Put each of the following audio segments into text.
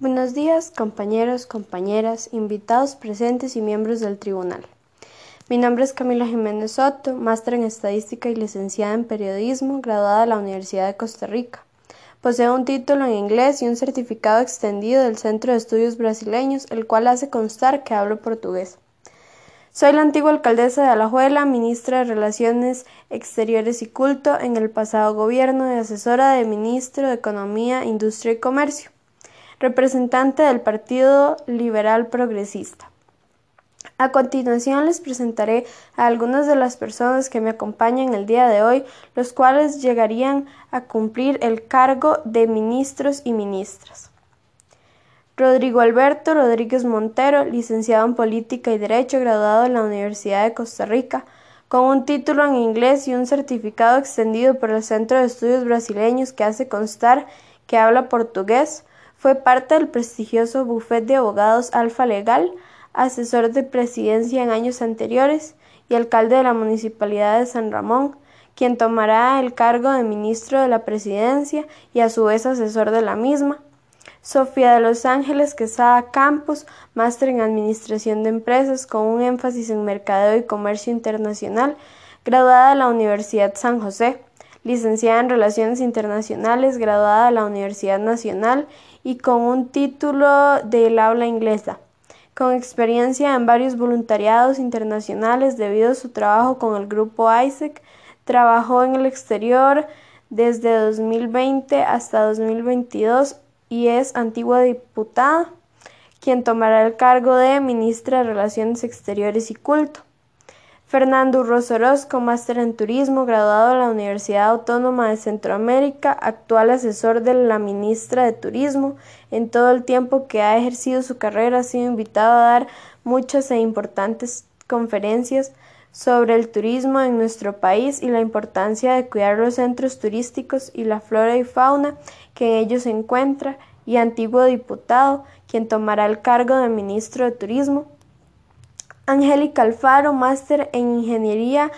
Buenos días, compañeros, compañeras, invitados presentes y miembros del tribunal. Mi nombre es Camila Jiménez Soto, máster en Estadística y licenciada en Periodismo, graduada de la Universidad de Costa Rica. Poseo un título en inglés y un certificado extendido del Centro de Estudios Brasileños, el cual hace constar que hablo portugués. Soy la antigua alcaldesa de Alajuela, ministra de Relaciones Exteriores y Culto en el pasado gobierno y asesora del ministro de Economía, Industria y Comercio representante del Partido Liberal Progresista. A continuación les presentaré a algunas de las personas que me acompañan el día de hoy, los cuales llegarían a cumplir el cargo de ministros y ministras. Rodrigo Alberto Rodríguez Montero, licenciado en Política y Derecho, graduado en la Universidad de Costa Rica, con un título en inglés y un certificado extendido por el Centro de Estudios Brasileños que hace constar que habla portugués, fue parte del prestigioso bufete de abogados Alfa Legal, asesor de presidencia en años anteriores y alcalde de la Municipalidad de San Ramón, quien tomará el cargo de ministro de la Presidencia y a su vez asesor de la misma. Sofía de Los Ángeles Quesada Campos, máster en Administración de Empresas con un énfasis en Mercadeo y Comercio Internacional, graduada de la Universidad San José licenciada en Relaciones Internacionales, graduada de la Universidad Nacional y con un título del habla inglesa. Con experiencia en varios voluntariados internacionales debido a su trabajo con el grupo ISEC, trabajó en el exterior desde 2020 hasta 2022 y es antigua diputada, quien tomará el cargo de ministra de Relaciones Exteriores y Culto. Fernando Urroz Orozco, máster en turismo, graduado de la Universidad Autónoma de Centroamérica, actual asesor de la ministra de Turismo. En todo el tiempo que ha ejercido su carrera ha sido invitado a dar muchas e importantes conferencias sobre el turismo en nuestro país y la importancia de cuidar los centros turísticos y la flora y fauna que en ellos se encuentra, y antiguo diputado, quien tomará el cargo de ministro de Turismo Angélica Alfaro, máster en Ingeniería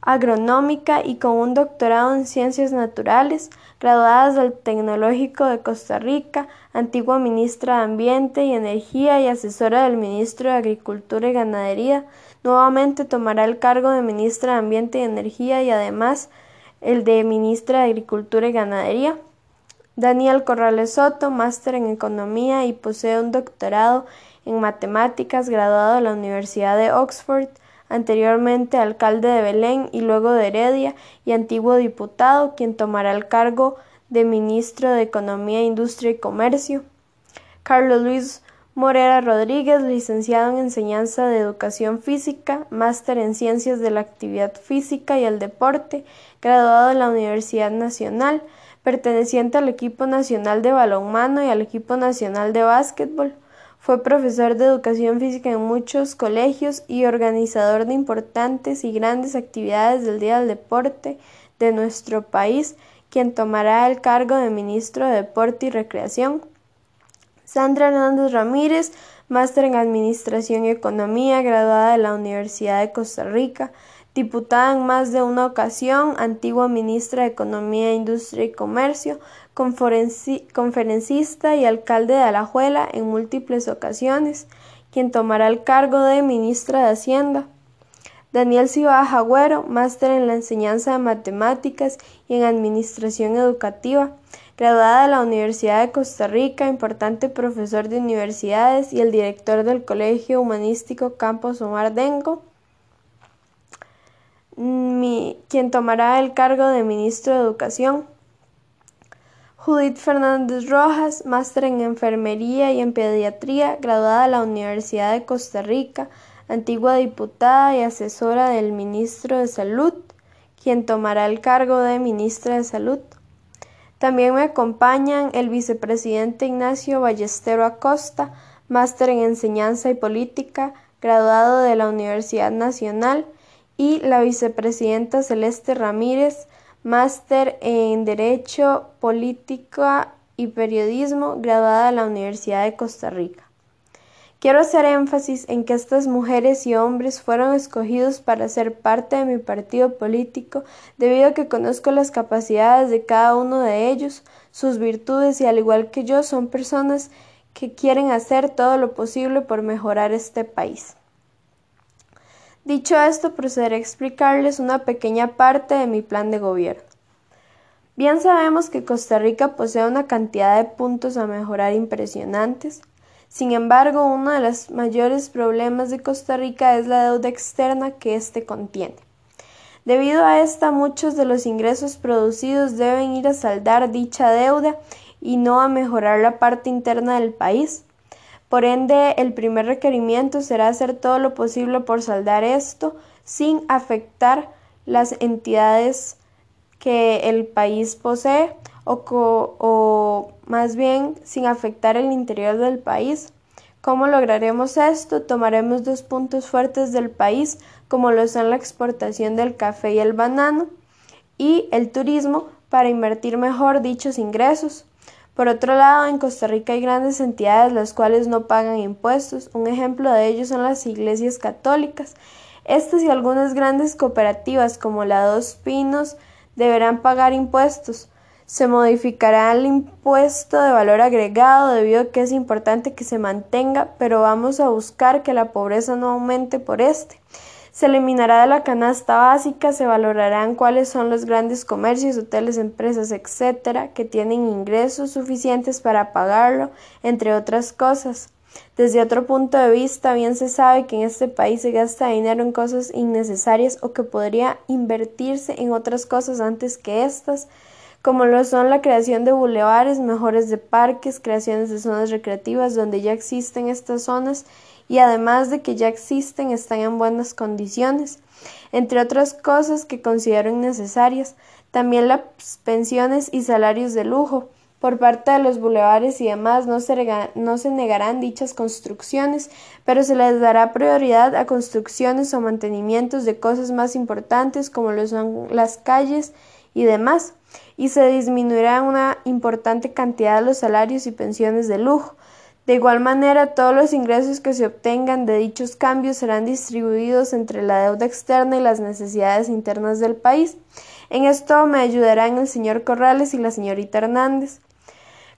Agronómica y con un doctorado en Ciencias Naturales, graduadas del Tecnológico de Costa Rica, antigua ministra de Ambiente y Energía y asesora del ministro de Agricultura y Ganadería. Nuevamente tomará el cargo de ministra de Ambiente y Energía y además el de ministra de Agricultura y Ganadería. Daniel Corrales Soto, máster en Economía y posee un doctorado en matemáticas, graduado de la Universidad de Oxford, anteriormente alcalde de Belén y luego de Heredia y antiguo diputado, quien tomará el cargo de ministro de Economía, Industria y Comercio. Carlos Luis Morera Rodríguez, licenciado en Enseñanza de Educación Física, máster en Ciencias de la Actividad Física y el Deporte, graduado de la Universidad Nacional, perteneciente al equipo nacional de balonmano y al equipo nacional de básquetbol. Fue profesor de educación física en muchos colegios y organizador de importantes y grandes actividades del Día del Deporte de nuestro país, quien tomará el cargo de ministro de Deporte y Recreación. Sandra Hernández Ramírez, máster en Administración y Economía, graduada de la Universidad de Costa Rica, diputada en más de una ocasión, antigua ministra de Economía, Industria y Comercio, conferencista y alcalde de Alajuela en múltiples ocasiones, quien tomará el cargo de ministra de Hacienda. Daniel Cibaja Jagüero, máster en la enseñanza de matemáticas y en administración educativa, graduada de la Universidad de Costa Rica, importante profesor de universidades y el director del Colegio Humanístico Campos Omar Dengo quien tomará el cargo de ministro de Educación. Judith Fernández Rojas, máster en Enfermería y en Pediatría, graduada de la Universidad de Costa Rica, antigua diputada y asesora del ministro de Salud, quien tomará el cargo de ministra de Salud. También me acompañan el vicepresidente Ignacio Ballestero Acosta, máster en Enseñanza y Política, graduado de la Universidad Nacional, y la vicepresidenta Celeste Ramírez, máster en Derecho, Política y Periodismo, graduada de la Universidad de Costa Rica. Quiero hacer énfasis en que estas mujeres y hombres fueron escogidos para ser parte de mi partido político debido a que conozco las capacidades de cada uno de ellos, sus virtudes y al igual que yo son personas que quieren hacer todo lo posible por mejorar este país. Dicho esto, procederé a explicarles una pequeña parte de mi plan de gobierno. Bien sabemos que Costa Rica posee una cantidad de puntos a mejorar impresionantes. Sin embargo, uno de los mayores problemas de Costa Rica es la deuda externa que éste contiene. Debido a esta, muchos de los ingresos producidos deben ir a saldar dicha deuda y no a mejorar la parte interna del país. Por ende, el primer requerimiento será hacer todo lo posible por saldar esto sin afectar las entidades que el país posee o, más bien sin afectar el interior del país. ¿Cómo lograremos esto? Tomaremos dos puntos fuertes del país, como lo son la exportación del café y el banano, y el turismo, para invertir mejor dichos ingresos. Por otro lado, en Costa Rica hay grandes entidades las cuales no pagan impuestos. Un ejemplo de ello son las iglesias católicas. Estas y algunas grandes cooperativas como la Dos Pinos deberán pagar impuestos. Se modificará el impuesto de valor agregado debido a que es importante que se mantenga, pero vamos a buscar que la pobreza no aumente por este. Se eliminará de la canasta básica, se valorarán cuáles son los grandes comercios, hoteles, empresas, etcétera, que tienen ingresos suficientes para pagarlo, entre otras cosas. Desde otro punto de vista, bien se sabe que en este país se gasta dinero en cosas innecesarias o que podría invertirse en otras cosas antes que estas, como lo son la creación de bulevares, mejores de parques, creaciones de zonas recreativas donde ya existen estas zonas y además de que ya existen están en buenas condiciones, entre otras cosas que considero innecesarias, también las pensiones y salarios de lujo. Por parte de los bulevares y demás no se, no se negarán dichas construcciones, pero se les dará prioridad a construcciones o mantenimientos de cosas más importantes como lo son las calles y demás, y se disminuirá una importante cantidad de los salarios y pensiones de lujo. De igual manera, todos los ingresos que se obtengan de dichos cambios serán distribuidos entre la deuda externa y las necesidades internas del país. En esto me ayudarán el señor Corrales y la señorita Hernández.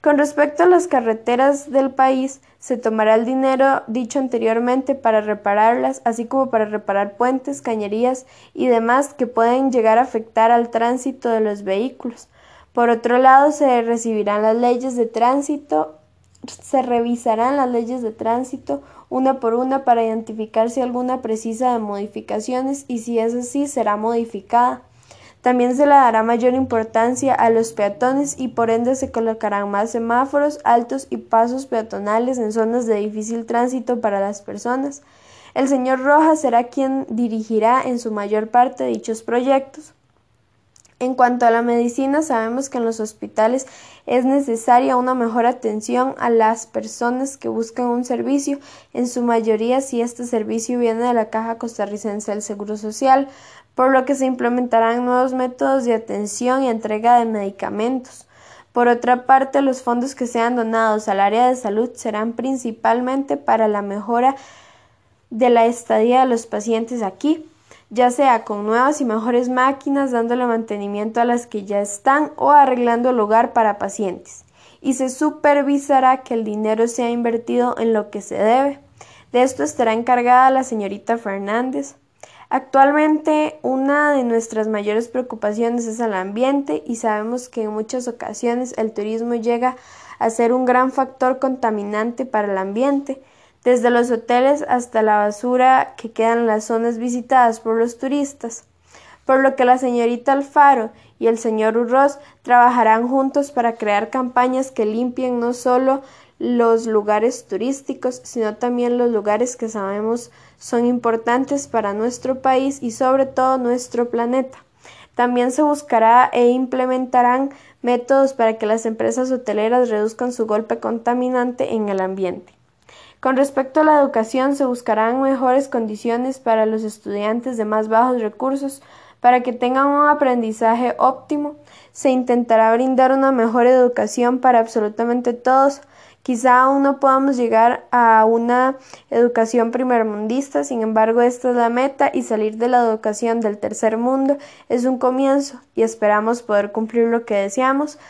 Con respecto a las carreteras del país, se tomará el dinero dicho anteriormente para repararlas, así como para reparar puentes, cañerías y demás que pueden llegar a afectar al tránsito de los vehículos. Por otro lado, se recibirán las leyes de tránsito se revisarán las leyes de tránsito una por una para identificar si alguna precisa de modificaciones y si es así será modificada. También se le dará mayor importancia a los peatones y por ende se colocarán más semáforos altos y pasos peatonales en zonas de difícil tránsito para las personas. El señor Rojas será quien dirigirá en su mayor parte dichos proyectos. En cuanto a la medicina, sabemos que en los hospitales es necesaria una mejor atención a las personas que buscan un servicio, en su mayoría si este servicio viene de la Caja Costarricense del Seguro Social, por lo que se implementarán nuevos métodos de atención y entrega de medicamentos. Por otra parte, los fondos que sean donados al área de salud serán principalmente para la mejora de la estadía de los pacientes aquí, ya sea con nuevas y mejores máquinas dándole mantenimiento a las que ya están o arreglando el para pacientes. Y se supervisará que el dinero sea invertido en lo que se debe. De esto estará encargada la señorita Fernández. Actualmente una de nuestras mayores preocupaciones es el ambiente y sabemos que en muchas ocasiones el turismo llega a ser un gran factor contaminante para el ambiente desde los hoteles hasta la basura que quedan en las zonas visitadas por los turistas, por lo que la señorita Alfaro y el señor Urroz trabajarán juntos para crear campañas que limpien no solo los lugares turísticos, sino también los lugares que sabemos son importantes para nuestro país y sobre todo nuestro planeta. También se buscará e implementarán métodos para que las empresas hoteleras reduzcan su golpe contaminante en el ambiente. Con respecto a la educación, se buscarán mejores condiciones para los estudiantes de más bajos recursos para que tengan un aprendizaje óptimo. Se intentará brindar una mejor educación para absolutamente todos. Quizá aún no podamos llegar a una educación primermundista, sin embargo esta es la meta y salir de la educación del tercer mundo es un comienzo y esperamos poder cumplir lo que deseamos.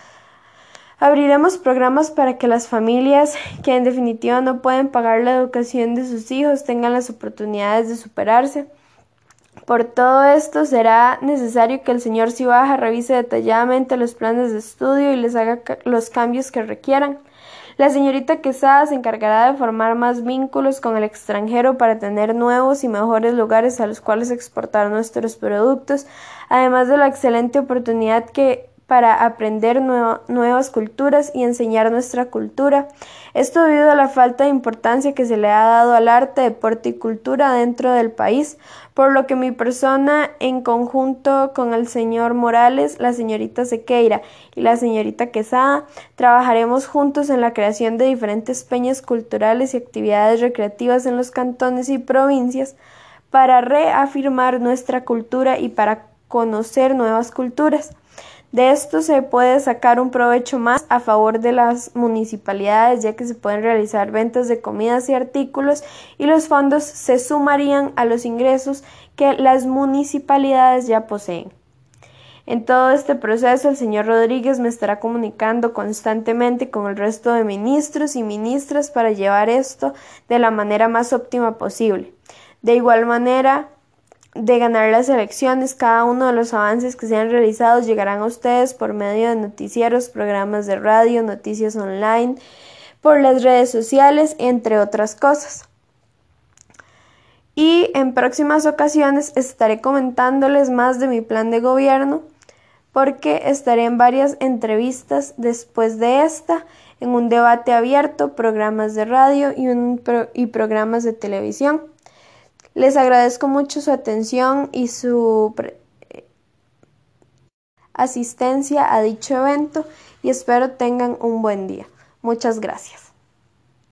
Abriremos programas para que las familias que en definitiva no pueden pagar la educación de sus hijos tengan las oportunidades de superarse. Por todo esto será necesario que el señor Cibaja revise detalladamente los planes de estudio y les haga los cambios que requieran. La señorita Quesada se encargará de formar más vínculos con el extranjero para tener nuevos y mejores lugares a los cuales exportar nuestros productos, además de la excelente oportunidad que para aprender nuevas culturas y enseñar nuestra cultura. Esto debido a la falta de importancia que se le ha dado al arte, deporte y cultura dentro del país, por lo que mi persona, en conjunto con el señor Morales, la señorita Sequeira y la señorita Quesada, trabajaremos juntos en la creación de diferentes peñas culturales y actividades recreativas en los cantones y provincias para reafirmar nuestra cultura y para conocer nuevas culturas. De esto se puede sacar un provecho más a favor de las municipalidades, ya que se pueden realizar ventas de comidas y artículos y los fondos se sumarían a los ingresos que las municipalidades ya poseen. En todo este proceso, el señor Rodríguez me estará comunicando constantemente con el resto de ministros y ministras para llevar esto de la manera más óptima posible. De igual manera, de ganar las elecciones, cada uno de los avances que sean realizados llegarán a ustedes por medio de noticieros, programas de radio, noticias online, por las redes sociales, entre otras cosas. Y en próximas ocasiones estaré comentándoles más de mi plan de gobierno porque estaré en varias entrevistas después de esta, en un debate abierto, programas de radio y programas de televisión. Les agradezco mucho su atención y su asistencia a dicho evento y espero tengan un buen día. Muchas gracias.